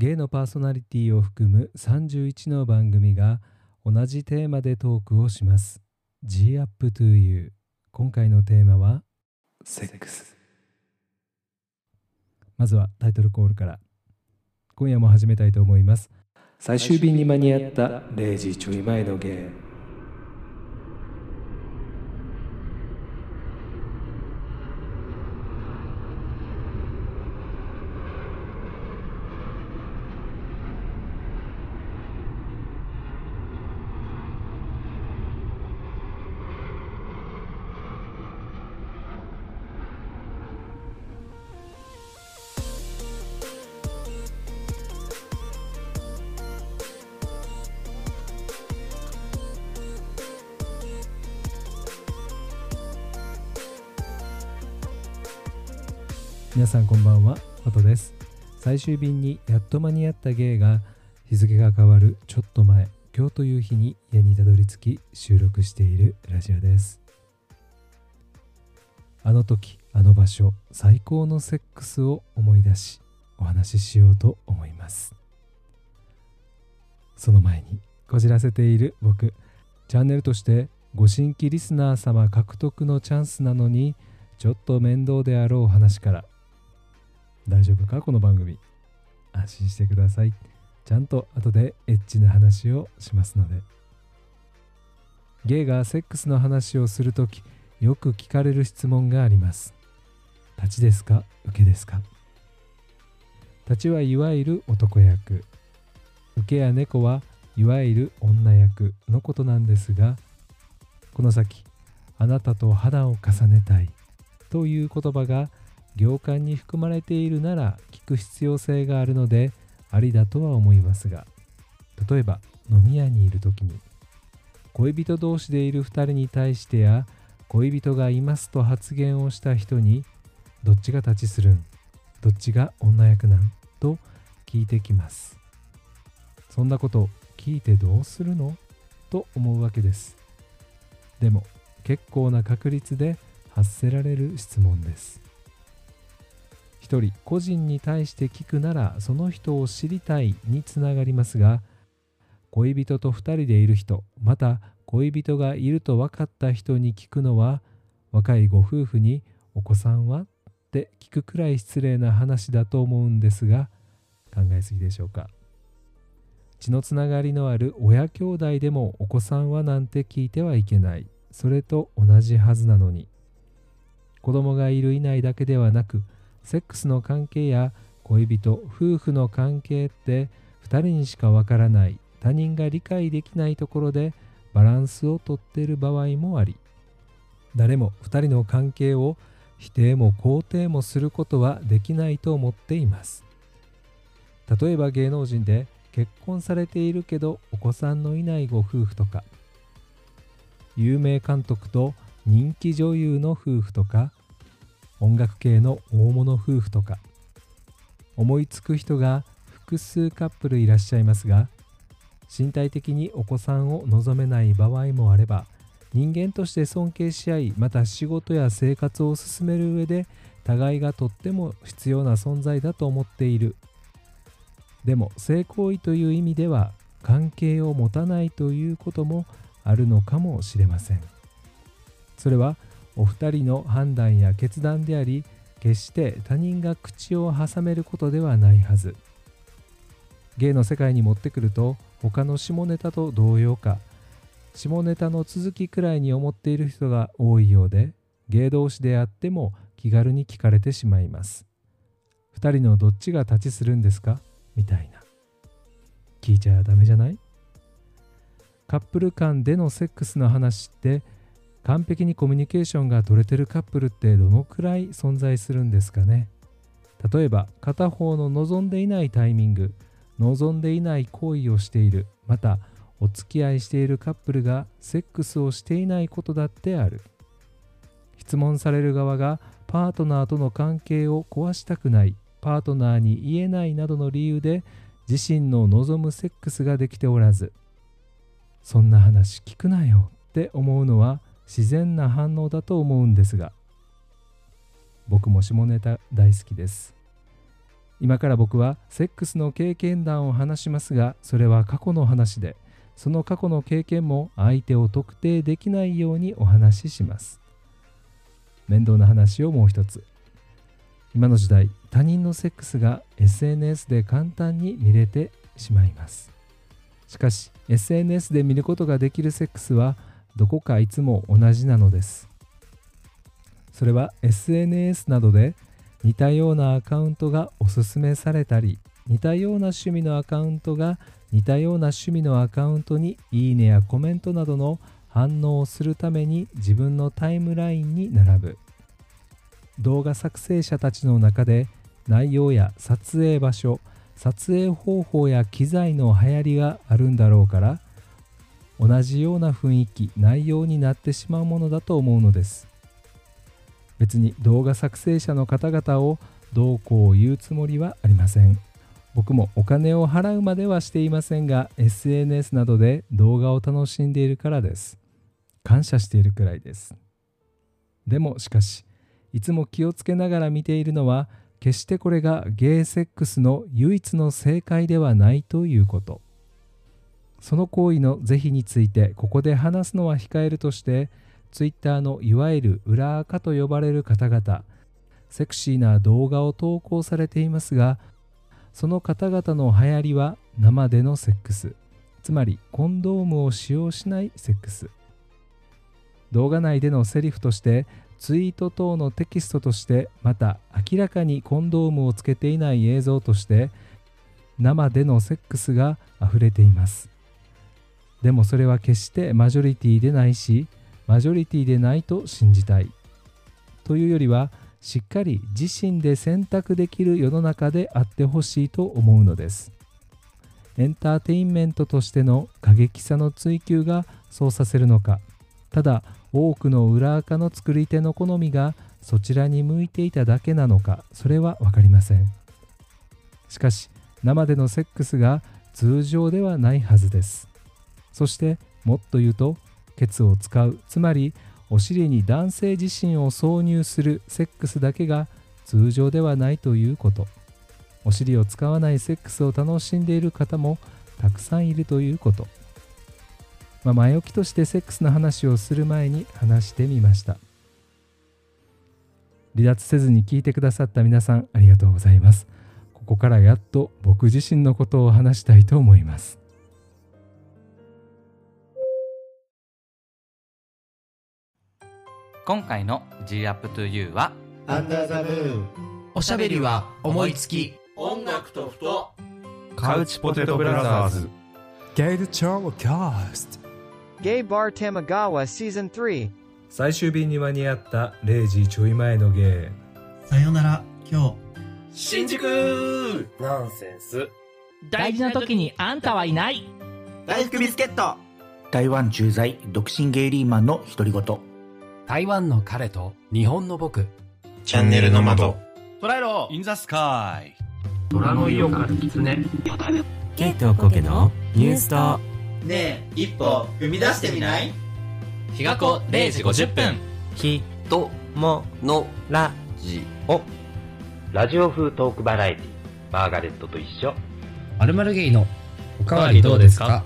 ゲイのパーソナリティを含む31の番組が同じテーマでトークをします。G up to you 今回のテーマはセックス。まずはタイトルコールから。今夜も始めたいと思います。最終便に間に合った。0時ちょい前のゲー皆さんこんばんはフォトです。最終便にやっと間に合った芸が日付が変わるちょっと前今日という日に家にたどり着き収録しているラジオです。あの時あの場所最高のセックスを思い出しお話ししようと思います。その前にこじらせている僕チャンネルとしてご新規リスナー様獲得のチャンスなのにちょっと面倒であろう話から大丈夫か？この番組。安心してください。ちゃんと後でエッチな話をしますので。ゲイがセックスの話をするときよく聞かれる質問があります。立ちですか？受けですか？立ちはいわゆる男役。受けや猫はいわゆる女役のことなんですがこの先あなたと肌を重ねたいという言葉が行間に含まれているなら聞く必要性があるのでありだとは思いますが例えば飲み屋にいる時に恋人同士でいる2人に対してや恋人がいますと発言をした人にどっちが立ちするんどっちが女役なんと聞いてきます。そんなこと聞いてどうするの？と思うわけです。でも結構な確率で発せられる質問です。一人個人に対して聞くならその人を知りたいにつながりますが恋人と2人でいる人また恋人がいると分かった人に聞くのは若いご夫婦に「お子さんは?」って聞くくらい失礼な話だと思うんですが考えすぎでしょうか血のつながりのある親兄弟でもお子さんはなんて聞いてはいけないそれと同じはずなのに子供がいるいないだけではなくセックスの関係や恋人夫婦の関係って2人にしかわからない他人が理解できないところでバランスをとっている場合もあり誰も2人の関係を否定も肯定もすることはできないと思っています。例えば芸能人で結婚されているけどお子さんのいないご夫婦とか有名監督と人気女優の夫婦とか音楽系の大物夫婦とか。思いつく人が複数カップルいらっしゃいますが身体的にお子さんを望めない場合もあれば人間として尊敬し合いまた仕事や生活を進める上で互いがとっても必要な存在だと思っている。でも性行為という意味では関係を持たないということもあるのかもしれません。それはお二人の判断や決断であり決して他人が口を挟めることではないはず。芸の世界に持ってくると他の下ネタと同様か。下ネタの続きくらいに思っている人が多いようで芸同士であっても気軽に聞かれてしまいます。2人のどっちが立ちするんですか？みたいな。聞いちゃダメじゃない？カップル間でのセックスの話って完璧にコミュニケーションが取れてるカップルってどのくらい存在するんですかね？例えば片方の望んでいないタイミング望んでいない行為をしているまたお付き合いしているカップルがセックスをしていないことだってある。質問される側がパートナーとの関係を壊したくないパートナーに言えないなどの理由で自身の望むセックスができておらずそんな話聞くなよって思うのは自然な反応だと思うんですが僕も下ネタ大好きです。今から僕はセックスの経験談を話しますがそれは過去の話でその過去の経験も相手を特定できないようにお話しします。面倒な話をもう一つ。今の時代他人のセックスが SNS で簡単に見れてしまいます。しかし SNS で見ることができるセックスはどこかいつも同じなのです。それは SNS などで似たようなアカウントがおすすめされたり似たような趣味のアカウントが似たような趣味のアカウントにいいねやコメントなどの反応をするために自分のタイムラインに並ぶ。動画作成者たちの中で内容や撮影場所撮影方法や機材の流行りがあるんだろうから同じような雰囲気内容になってしまうものだと思うのです。別に動画作成者の方々をどうこう言うつもりはありません。僕もお金を払うまではしていませんが SNS などで動画を楽しんでいるからです。感謝しているくらいです。でもしかしいつも気をつけながら見ているのは決してこれがゲイセックスの唯一の正解ではないということ。その行為の是非についてここで話すのは控えるとして Twitter のいわゆる裏垢と呼ばれる方々セクシーな動画を投稿されていますがその方々の流行りは生でのセックスつまりコンドームを使用しないセックス。動画内でのセリフとしてツイート等のテキストとしてまた明らかにコンドームをつけていない映像として生でのセックスが溢れています。でもそれは決してマジョリティでないしマジョリティでないと信じたい。というよりはしっかり自身で選択できる世の中であってほしいと思うのです。エンターテインメントとしての過激さの追求がそうさせるのか。ただ多くの裏垢の作り手の好みがそちらに向いていただけなのか。それは分かりません。しかし生でのセックスが通常ではないはずです。そしてもっと言うとケツを使う。つまりお尻に男性自身を挿入するセックスだけが通常ではないということ。お尻を使わないセックスを楽しんでいる方もたくさんいるということ。まあ、前置きとしてセックスの話をする前に話してみました。離脱せずに聞いてくださった皆さんありがとうございます。ここからやっと僕自身のことを話したいと思います。今回の G up to you はアンダーザムーン。おしゃべりは思いつき。音楽とふと。カウチポテトブラザーズ。Gay Charles Cast Gay Bar Tamagawa Season 3最終便に間に合った0時ちょい前のゲさよなら今新宿。ナンセンス。大事な時にあんたはいない。大福ビスケット。台湾駐在独身ゲイリーマンの独り言台湾の彼と日本の僕。チャンネルの窓。捉えろ。インザスカイ。虎の色から狐。ケイトコケのニュースと。ねえ一歩踏み出してみない？日が子0時50分。ひとものラジオ。ラジオ風トークバラエティマーガレットと一緒。まるまるゲイのおかわりどうですか？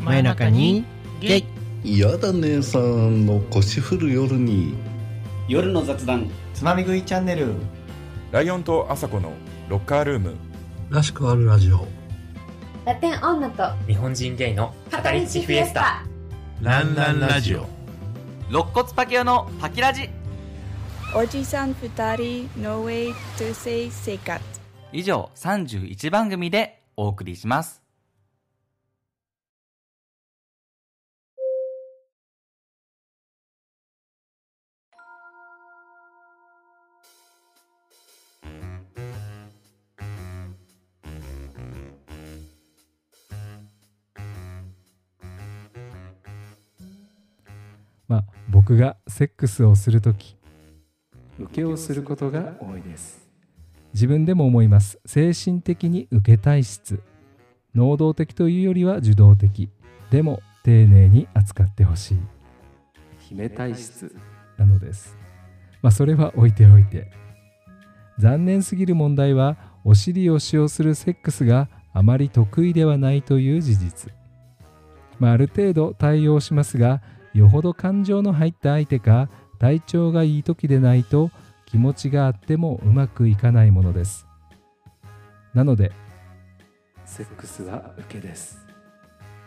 真夜中にゲイ嫌だ姉さんの腰振る夜に。夜の雑談。つまみ食いチャンネル。ライオンとアサコのロッカールーム。らしくあるラジオ。ラテン女と日本人ゲイの語り口フィエスタ。ランランラジオ。肋骨パキオのパキラジ。おじさん二人 No way to say 生活以上31番組でお送りします僕がセックスをするとき受けをすることが多いです。自分でも思います。精神的に受け体質。能動的というよりは受動的。でも丁寧に扱ってほしい。姫体質。なのです。まあそれは置いておいて。残念すぎる問題はお尻を使用するセックスがあまり得意ではないという事実、まあ、ある程度対応しますがよほど感情の入った相手か体調がいい時でないと気持ちがあってもうまくいかないものです。なのでセックスは受けです。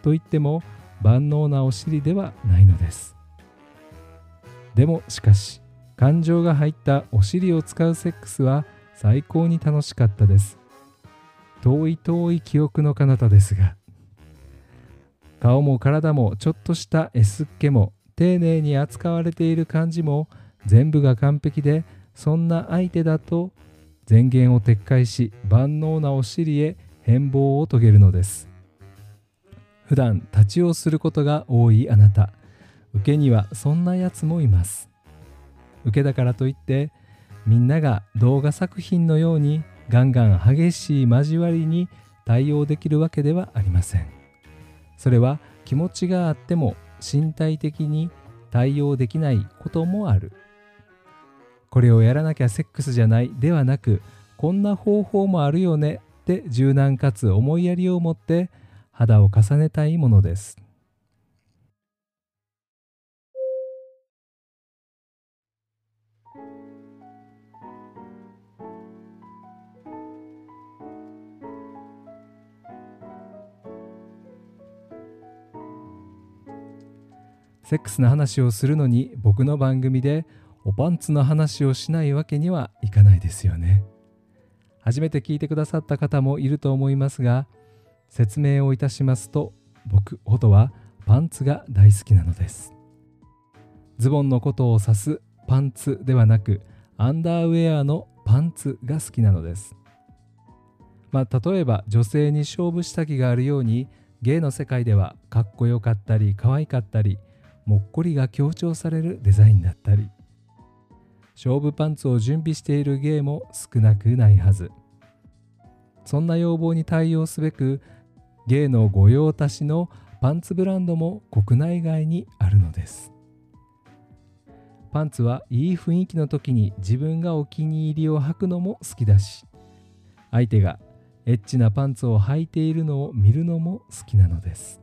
と言っても万能なお尻ではないのです。でもしかし感情が入ったお尻を使うセックスは最高に楽しかったです。遠い遠い記憶の彼方ですが顔も体もちょっとした S っ気も丁寧に扱われている感じも全部が完璧でそんな相手だと前言を撤回し万能なお尻へ変貌を遂げるのです。普段立ちをすることが多いあなた。受けにはそんなやつもいます。受けだからといってみんなが動画作品のようにガンガン激しい交わりに対応できるわけではありません。それは気持ちがあっても身体的に対応できないこともある。これをやらなきゃセックスじゃない。ではなくこんな方法もあるよね。って柔軟かつ思いやりを持って肌を重ねたいものです。セックスの話をするのに僕の番組でおパンツの話をしないわけにはいかないですよね。初めて聞いてくださった方もいると思いますが説明をいたしますと僕ほどはパンツが大好きなのです。ズボンのことを指すパンツではなくアンダーウェアのパンツが好きなのです。まあ、例えば女性に勝負下着があるように芸の世界ではかっこよかったり可愛かったりもっこりが強調されるデザインだったり勝負パンツを準備している芸も少なくないはず。そんな要望に対応すべく芸の御用達のパンツブランドも国内外にあるのです。パンツはいい雰囲気の時に自分がお気に入りを履くのも好きだし相手がエッチなパンツを履いているのを見るのも好きなのです。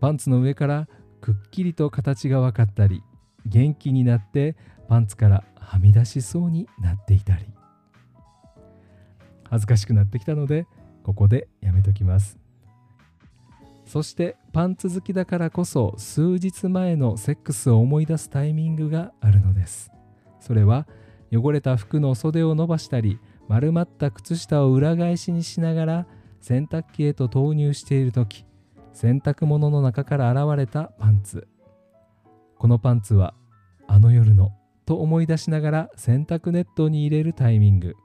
パンツの上からくっきりと形が分かったり元気になってパンツからはみ出しそうになっていたり。恥ずかしくなってきたのでここでやめときます。そしてパンツ好きだからこそ数日前のセックスを思い出すタイミングがあるのです。それは汚れた服の袖を伸ばしたり丸まった靴下を裏返しにしながら洗濯機へと投入している時。洗濯物の中から現れたパンツ。このパンツはあの夜のと思い出しながら洗濯ネットに入れるタイミング。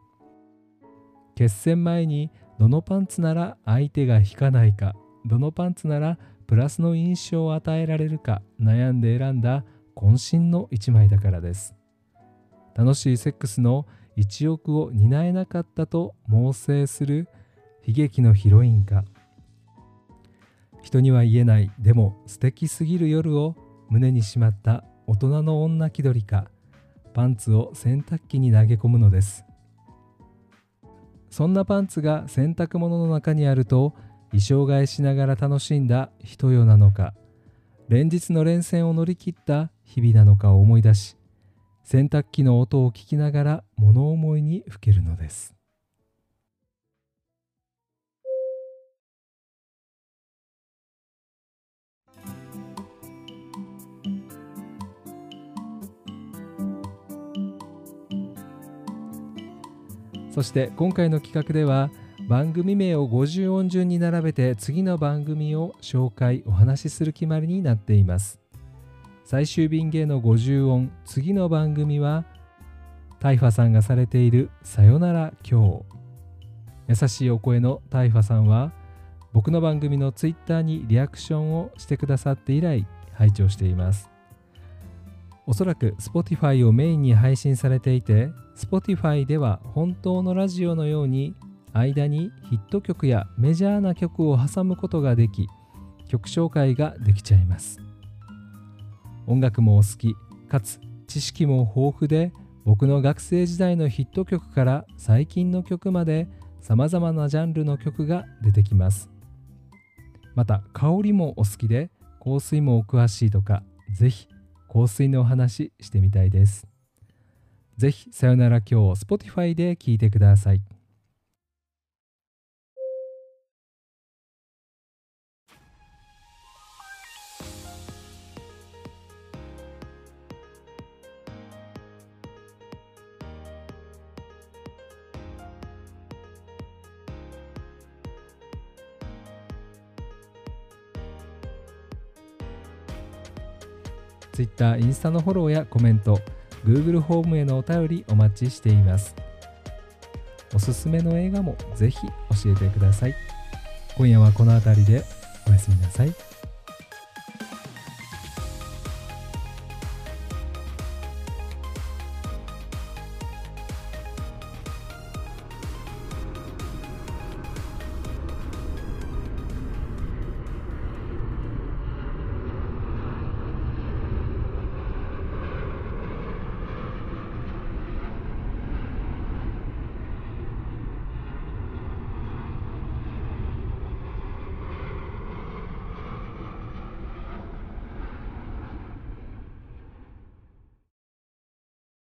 決戦前にどのパンツなら相手が引かないかどのパンツならプラスの印象を与えられるか悩んで選んだ渾身の一枚だからです。楽しいセックスの一億を担えなかったと猛省する悲劇のヒロインか。人には言えない。でも素敵すぎる夜を胸にしまった大人の女気取りかパンツを洗濯機に投げ込むのです。そんなパンツが洗濯物の中にあると衣装替えしながら楽しんだ人よなのか連日の連戦を乗り切った日々なのかを思い出し洗濯機の音を聞きながら物思いにふけるのです。そして今回の企画では番組名を50音順に並べて次の番組を紹介お話しする決まりになっています。最終便芸の50音次の番組はタイファさんがされている「さよなら今日」優しいお声のタイファさんは僕の番組のツイッターにリアクションをしてくださって以来拝聴しています。おそらく Spotify をメインに配信されていて Spotify では本当のラジオのように間にヒット曲やメジャーな曲を挟むことができ曲紹介ができちゃいます。音楽もお好きかつ知識も豊富で僕の学生時代のヒット曲から最近の曲まで様々なジャンルの曲が出てきます。また香りもお好きで香水もお詳しいとかぜひ香水のお話してみたいです。ぜひさよなら今日 Spotify で聞いてください。Twitter、インスタのフォローやコメント、Google ホームへのお便りお待ちしています。おすすめの映画もぜひ教えてください。今夜はこの辺りでおやすみなさい。